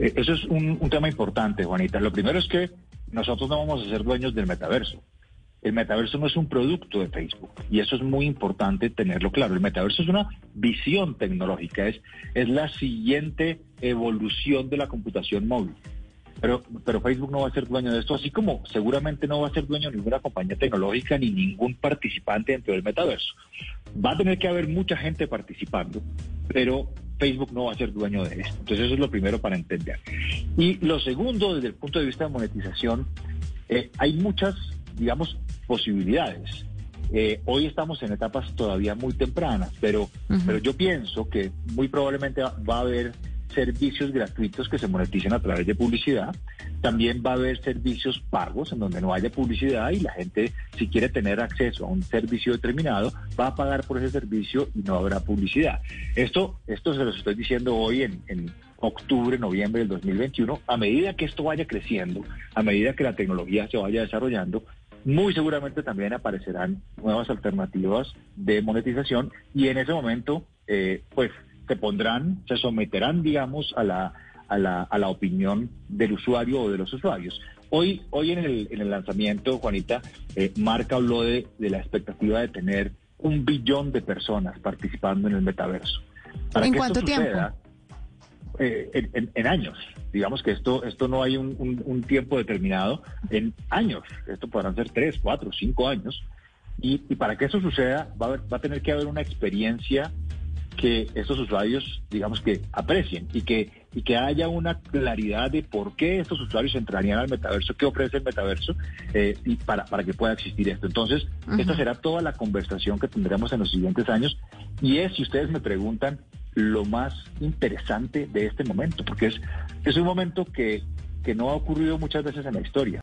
Eh, eso es un, tema importante, Juanita. Lo primero es que nosotros no vamos a ser dueños del metaverso. El metaverso no es un producto de Facebook y eso es muy importante tenerlo claro. El metaverso es una visión tecnológica, es, es la siguiente evolución de la computación móvil. Pero, pero Facebook no va a ser dueño de esto, así como seguramente no va a ser dueño de ninguna compañía tecnológica ni ningún participante dentro del metaverso. Va a tener que haber mucha gente participando, pero Facebook no va a ser dueño de esto. Entonces eso es lo primero para entender. Y lo segundo, desde el punto de vista de monetización, eh, hay muchas, digamos, posibilidades. Eh, hoy estamos en etapas todavía muy tempranas, pero, pero yo pienso que muy probablemente va a haber servicios gratuitos que se moneticen a través de publicidad. También va a haber servicios pagos en donde no haya publicidad y la gente, si quiere tener acceso a un servicio determinado, va a pagar por ese servicio y no habrá publicidad. Esto, esto se lo estoy diciendo hoy en, en octubre, noviembre del 2021. A medida que esto vaya creciendo, a medida que la tecnología se vaya desarrollando, muy seguramente también aparecerán nuevas alternativas de monetización y en ese momento, eh, pues se pondrán, se someterán, digamos, a la, a la, a la opinión del usuario o de los usuarios. Hoy, hoy en, el, en el lanzamiento, Juanita, eh, Marca habló de, de la expectativa de tener un billón de personas participando en el metaverso. Para ¿En cuánto tiempo? Eh, en, en, años. Digamos que esto, esto no hay un, un, un, tiempo determinado, en años. Esto podrán ser tres, cuatro, cinco años. Y, y para que eso suceda, va a, haber, va a tener que haber una experiencia que estos usuarios, digamos que aprecien y que, y que haya una claridad de por qué estos usuarios entrarían al metaverso, qué ofrece el metaverso eh, y para, para que pueda existir esto. Entonces, uh -huh. esta será toda la conversación que tendremos en los siguientes años y es, si ustedes me preguntan, lo más interesante de este momento, porque es, es un momento que, que no ha ocurrido muchas veces en la historia.